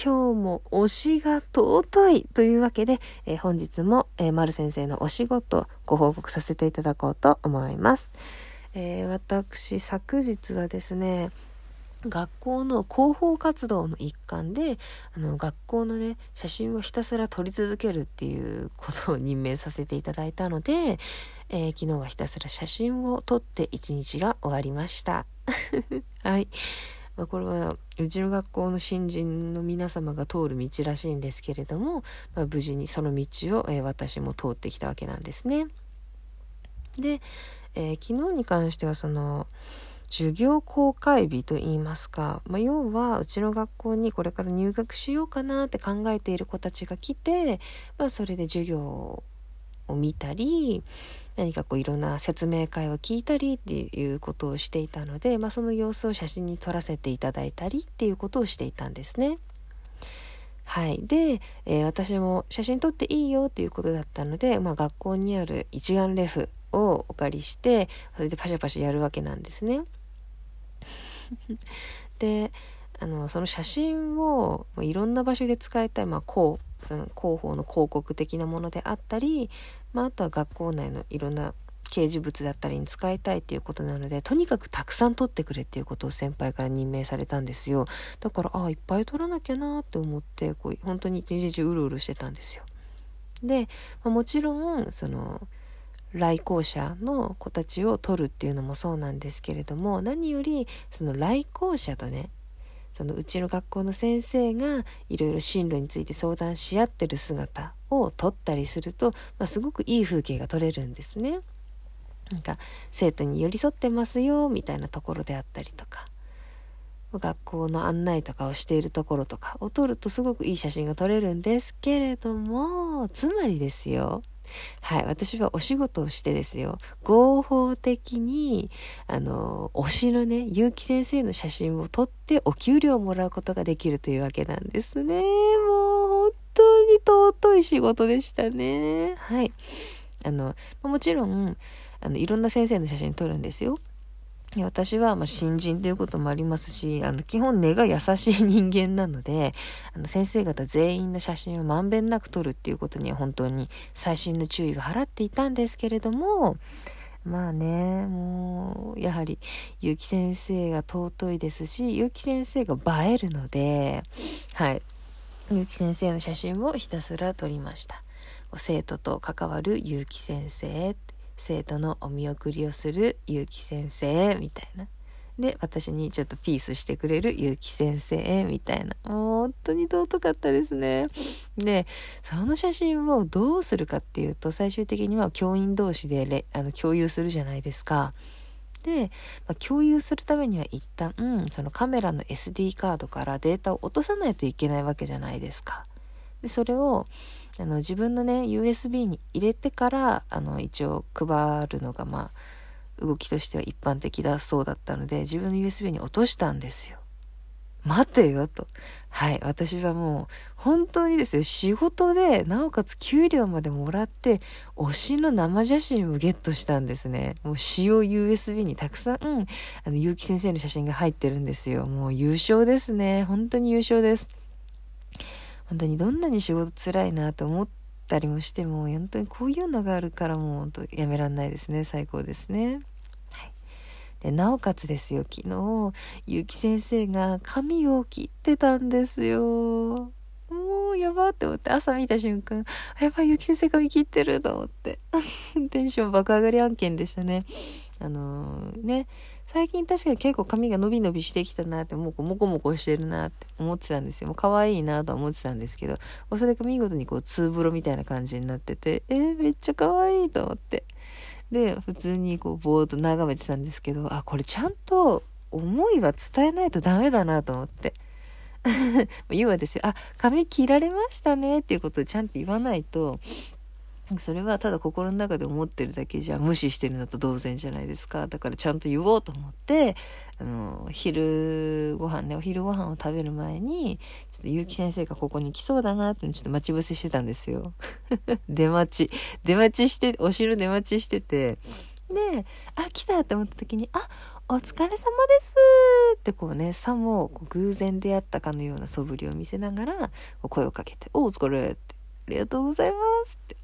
今日も推しが尊いというわけで、えー、本日も、えー、丸先生のお仕事ご報告させていただこうと思います。えー、私、昨日はですね、学校の広報活動の一環であの学校のね写真をひたすら撮り続けるっていうことを任命させていただいたので、えー、昨日はひたすら写真を撮って一日が終わりました はい、まあ、これはうちの学校の新人の皆様が通る道らしいんですけれども、まあ、無事にその道を、えー、私も通ってきたわけなんですね。で、えー、昨日に関してはその授業公開日といいますか、まあ、要はうちの学校にこれから入学しようかなって考えている子たちが来て、まあ、それで授業を見たり何かこういろんな説明会を聞いたりっていうことをしていたので、まあ、その様子を写真に撮らせていただいたりっていうことをしていたんですね。はい、で、えー、私も写真撮っていいよっていうことだったので、まあ、学校にある一眼レフをお借りしてそれでパシャパシャやるわけなんですね。であのその写真をいろんな場所で使いたい、まあ、広その広報の広告的なものであったり、まあ、あとは学校内のいろんな掲示物だったりに使いたいっていうことなのでとにかくたくさん撮ってくれっていうことを先輩から任命されたんですよ。だからああいっぱい撮らなきゃなって思ってこう本当に一日中うるうるしてたんですよ。で、まあ、もちろんその来校者の子たちを取るっていうのもそうなんですけれども何よりその来校者とねそのうちの学校の先生がいろいろ進路について相談し合ってる姿を撮ったりすると、まあ、すごくいい風景が撮れるんですね。なんか生徒に寄り添ってますよみたいなところであったりとか学校の案内とかをしているところとかを撮るとすごくいい写真が撮れるんですけれどもつまりですよはい、私はお仕事をしてですよ、合法的に、あの、推しのね、結城先生の写真を撮ってお給料をもらうことができるというわけなんですね。もう、本当に尊い仕事でしたね。はい。あの、もちろん、あの、いろんな先生の写真撮るんですよ。私はま新人ということもありますし、あの、基本根が優しい人間なので、あの、先生方全員の写真をまんべんなく撮るっていうことには本当に細心の注意を払っていたんですけれども、まあね、もう、やはり、結城先生が尊いですし、結城先生が映えるので、はい。結城先生の写真をひたすら撮りました。生徒と関わる結城先生生徒のお見送りをする結城先生みたいな。で、私にちょっとピースしてくれる結城先生みたいな。もう本当に尊かったですね。で、その写真をどうするかっていうと、最終的には教員同士であの共有するじゃないですか。で、まあ、共有するためには一旦、そのカメラの SD カードからデータを落とさないといけないわけじゃないですか。でそれをあの自分のね USB に入れてからあの一応配るのがまあ動きとしては一般的だそうだったので自分の USB に落としたんですよ。待てよと。はい。私はもう、本当にですよ、仕事で、なおかつ給料までもらって、推しの生写真をゲットしたんですね。もう使用 USB にたくさん、結城先生の写真が入ってるんですよ。もう優勝ですね。本当に優勝です。本当にどんなに仕事辛いなと思ったりもしても本当にこういうのがあるからもう本当やめらんないですね最高ですね。はい、でなおかつですよ昨日結城先生が髪を切ってたんですよ。もうやばって思って朝見た瞬間やばい結城先生髪切ってると思って テンション爆上がり案件でしたね。あのー、ね最近確かに結構髪が伸び伸びしてきたなって、もうモコモコしてるなって思ってたんですよ。もう可愛いなと思ってたんですけど、それが見事にこう、ツーブロみたいな感じになってて、えー、めっちゃ可愛いと思って。で、普通にこう、ぼーっと眺めてたんですけど、あ、これちゃんと思いは伝えないとダメだなと思って。要はですよ、あ、髪切られましたねっていうことをちゃんと言わないと、それはただ心の中で思ってるだけじゃ無視してるのと同然じゃないですか。だからちゃんと言おうと思って、あの、昼ご飯ね、お昼ご飯を食べる前に、ちょっと結城先生がここに来そうだなってちょっと待ち伏せしてたんですよ。出待ち。出待ちして、お城出待ちしてて、で、あ、来たって思った時に、あ、お疲れ様ですってこうね、さも偶然出会ったかのような素振りを見せながら、声をかけて、おお疲れって、ありがとうございますって。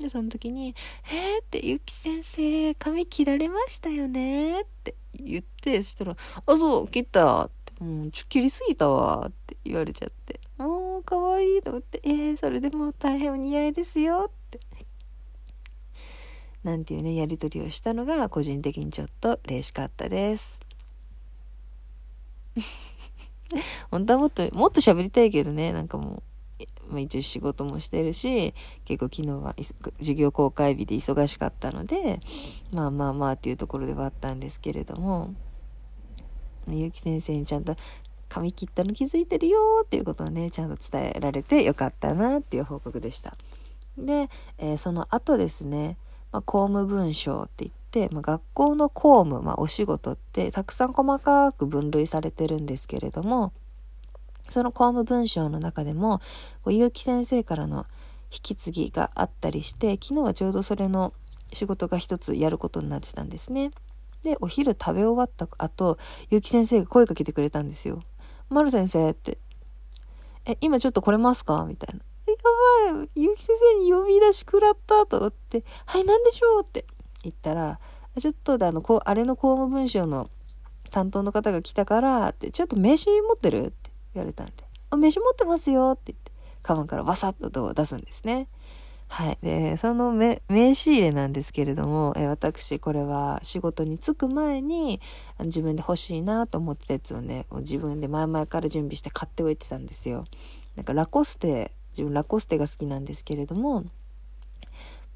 で、その時に、えー？って、ゆき先生、髪切られましたよね？って言って、そしたら、あ、そう、切ったって、もう、ちょ、切りすぎたわって言われちゃって、もう、かわいいと思って、えー、それでも大変お似合いですよって。なんていうね、やりとりをしたのが個人的にちょっと嬉しかったです。本当はもっと、もっと喋りたいけどね、なんかもう、まあ、一応仕事もしてるし、結構昨日は授業公開日で忙しかったので、まあまあまあっていうところではあったんですけれども、ゆき先生にちゃんと髪切ったの気づいてるよっていうことをね、ちゃんと伝えられてよかったなっていう報告でした。で、えー、その後ですね、まあ、公務文書って言って、まあ、学校の公務、まあ、お仕事ってたくさん細かく分類されてるんですけれどもその公務文書の中でも結城先生からの引き継ぎがあったりして昨日はちょうどそれの仕事が一つやることになってたんですね。でお昼食べ終わった後結城先生が声かけてくれたんですよ。丸先生って。え、今ちょっと来れますか？みたいな。やばい、ゆき先生に呼び出し食らったと思って、はい、何でしょう？って言ったら、ちょっとであの、こう、あれの公務文書の担当の方が来たから、って、ちょっと名刺持ってる？って言われたんで、あ、名刺持ってますよって言って、カバンからバサッと出すんですね。はい。で、その名刺入れなんですけれども、え私、これは仕事に就く前に、あの自分で欲しいなと思ってたやつをね、自分で前々から準備して買っておいてたんですよ。なんかラコステ自分ラコステが好きなんですけれども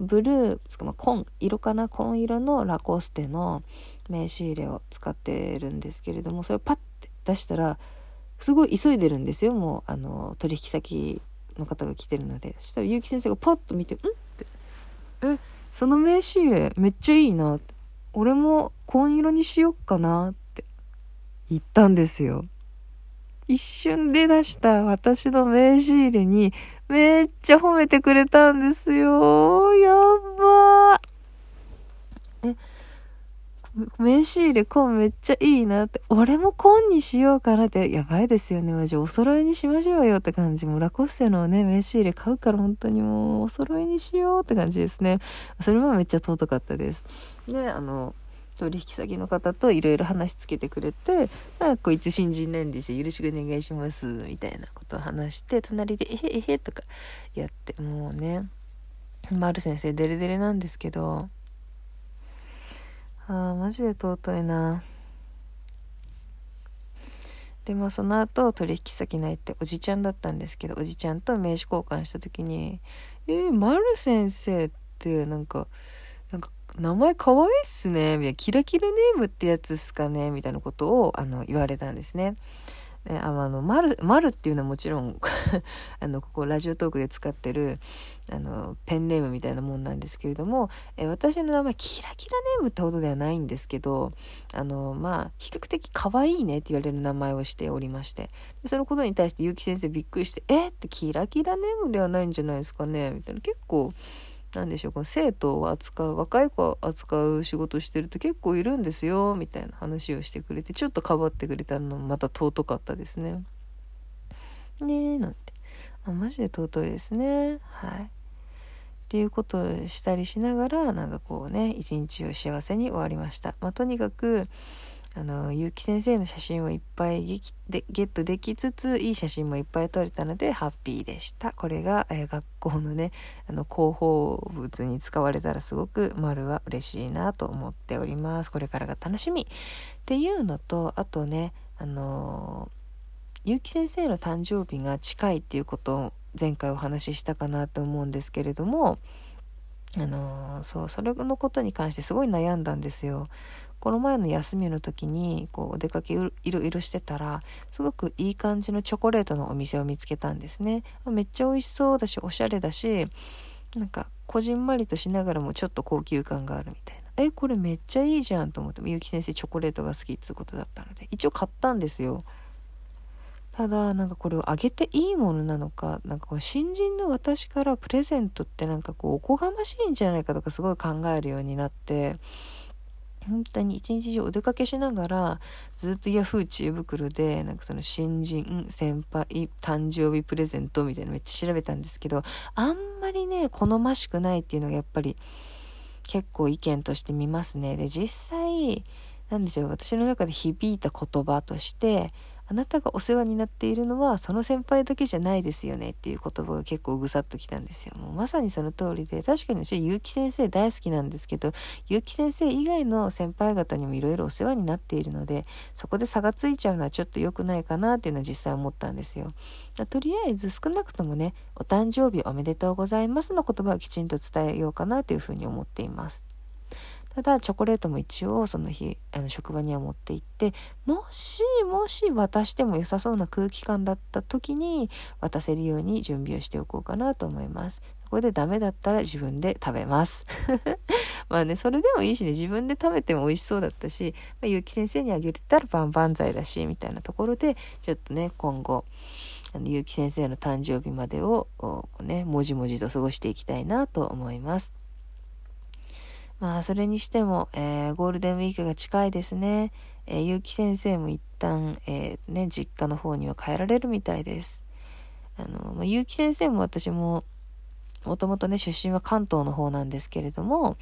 ブルーつかまあ紺色かな紺色のラコステの名刺入れを使ってるんですけれどもそれをパッて出したらすごい急いでるんですよもうあの取引先の方が来てるのでそしたら結城先生がパッと見て「ん?」って「えその名刺入れめっちゃいいな」って「俺も紺色にしよっかな」って言ったんですよ。一瞬で出した私の名刺入れにめっちゃ褒めてくれたんですよ。やばー。え、名刺入れコンめっちゃいいなって、俺もコンにしようかなって、やばいですよね。マジお揃いにしましょうよって感じ。もうラコステのね、名刺入れ買うから本当にもうお揃いにしようって感じですね。それもめっちゃ尊かったです。で、あの、取引先の方といろいろ話つけてくれて「あこいつ新人なんですよよろしくお願いします」みたいなことを話して隣で「えへえへ」とかやってもうね丸先生デレデレなんですけどああマジで尊いなでまあその後取引先ないっておじちゃんだったんですけどおじちゃんと名刺交換した時に「えー、丸先生ってなんかなんか名前可愛いっすね。みたいな、キラキラネームってやつっすかねみたいなことを、あの、言われたんですね。であの、丸、丸っていうのはもちろん あの、ここラジオトークで使ってる、あの、ペンネームみたいなもんなんですけれども、え私の名前、キラキラネームってほどではないんですけど、あの、まあ、比較的可愛いねって言われる名前をしておりまして、そのことに対して結城先生びっくりして、えってキラキラネームではないんじゃないですかねみたいな、結構、何でしょうこの生徒を扱う若い子を扱う仕事してると結構いるんですよみたいな話をしてくれてちょっとかばってくれたのもまた尊かったですね。ねえなんてあマジで尊いですねはい。っていうことをしたりしながらなんかこうね一日を幸せに終わりました。まあ、とにかくあの結城先生の写真をいっぱいゲットできつついい写真もいっぱい撮れたのでハッピーでしたこれが、えー、学校のねあの広報物に使われたらすごく丸は嬉しいなと思っておりますこれからが楽しみっていうのとあとねあの結城先生の誕生日が近いっていうことを前回お話ししたかなと思うんですけれどもあの、そうそれのことに関してすごい悩んだんですよ。この前の休みの時にこうお出かけいろいろしてたらすごくいい感じのチョコレートのお店を見つけたんですね。めっちゃ美味しそうだしおしゃれだしなんかこじんまりとしながらもちょっと高級感があるみたいな。えこれめっちゃいいじゃんと思ってみゆき先生チョコレートが好きっつうことだったので一応買ったんですよ。ただなんかこれをあげていいものなのかなんかこう新人の私からプレゼントってなんかこうおこがましいんじゃないかとかすごい考えるようになって本当に一日中お出かけしながらずっとヤフー知恵袋でなんかその新人先輩誕生日プレゼントみたいなのめっちゃ調べたんですけどあんまりね好ましくないっていうのがやっぱり結構意見として見ますね。で実際なんでしょう私の中で響いた言葉としてあなたがお世話になっているのはその先輩だけじゃないですよねっていう言葉が結構ぐさっときたんですよ。もうまさにその通りで確かに私結城先生大好きなんですけど結城先生以外の先輩方にもいろいろお世話になっているのでそこで差がついちゃうのはちょっと良くないかなっていうのは実際思ったんですよ。とりあえず少なくともねお誕生日おめでとうございますの言葉をきちんと伝えようかなというふうに思っています。ただチョコレートも一応その日あの職場には持って行ってもしもし渡しても良さそうな空気感だった時に渡せるように準備をしておこうかなと思います。そこでダメだったら自分で食べます。まあねそれでもいいしね。自分で食べても美味しそうだったし、まあ、結城先生にあげれたら万々歳だしみたいなところでちょっとね今後あの結城先生の誕生日までをねもじもじと過ごしていきたいなと思います。まあ、それにしても、えー、ゴールデンウィークが近いですね。えー、結城先生も一旦、えー、ね、実家の方には帰られるみたいです。あの、まあ、結城先生も私も、もともとね、出身は関東の方なんですけれども、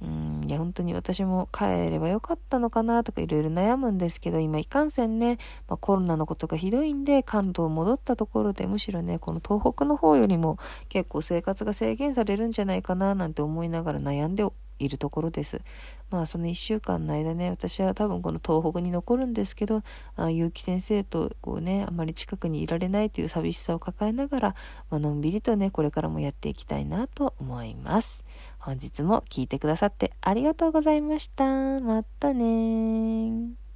うん、いや、本当に私も帰ればよかったのかなとかいろいろ悩むんですけど、今いかんせんね、まあ、コロナのことがひどいんで、関東戻ったところでむしろね、この東北の方よりも結構生活が制限されるんじゃないかななんて思いながら悩んでいるところです。まあその1週間の間ね私は多分この東北に残るんですけどあ結城先生とこうねあまり近くにいられないという寂しさを抱えながら、まあのんびりとねこれからもやっていきたいなと思います。本日も聞いてくださってありがとうございました。またね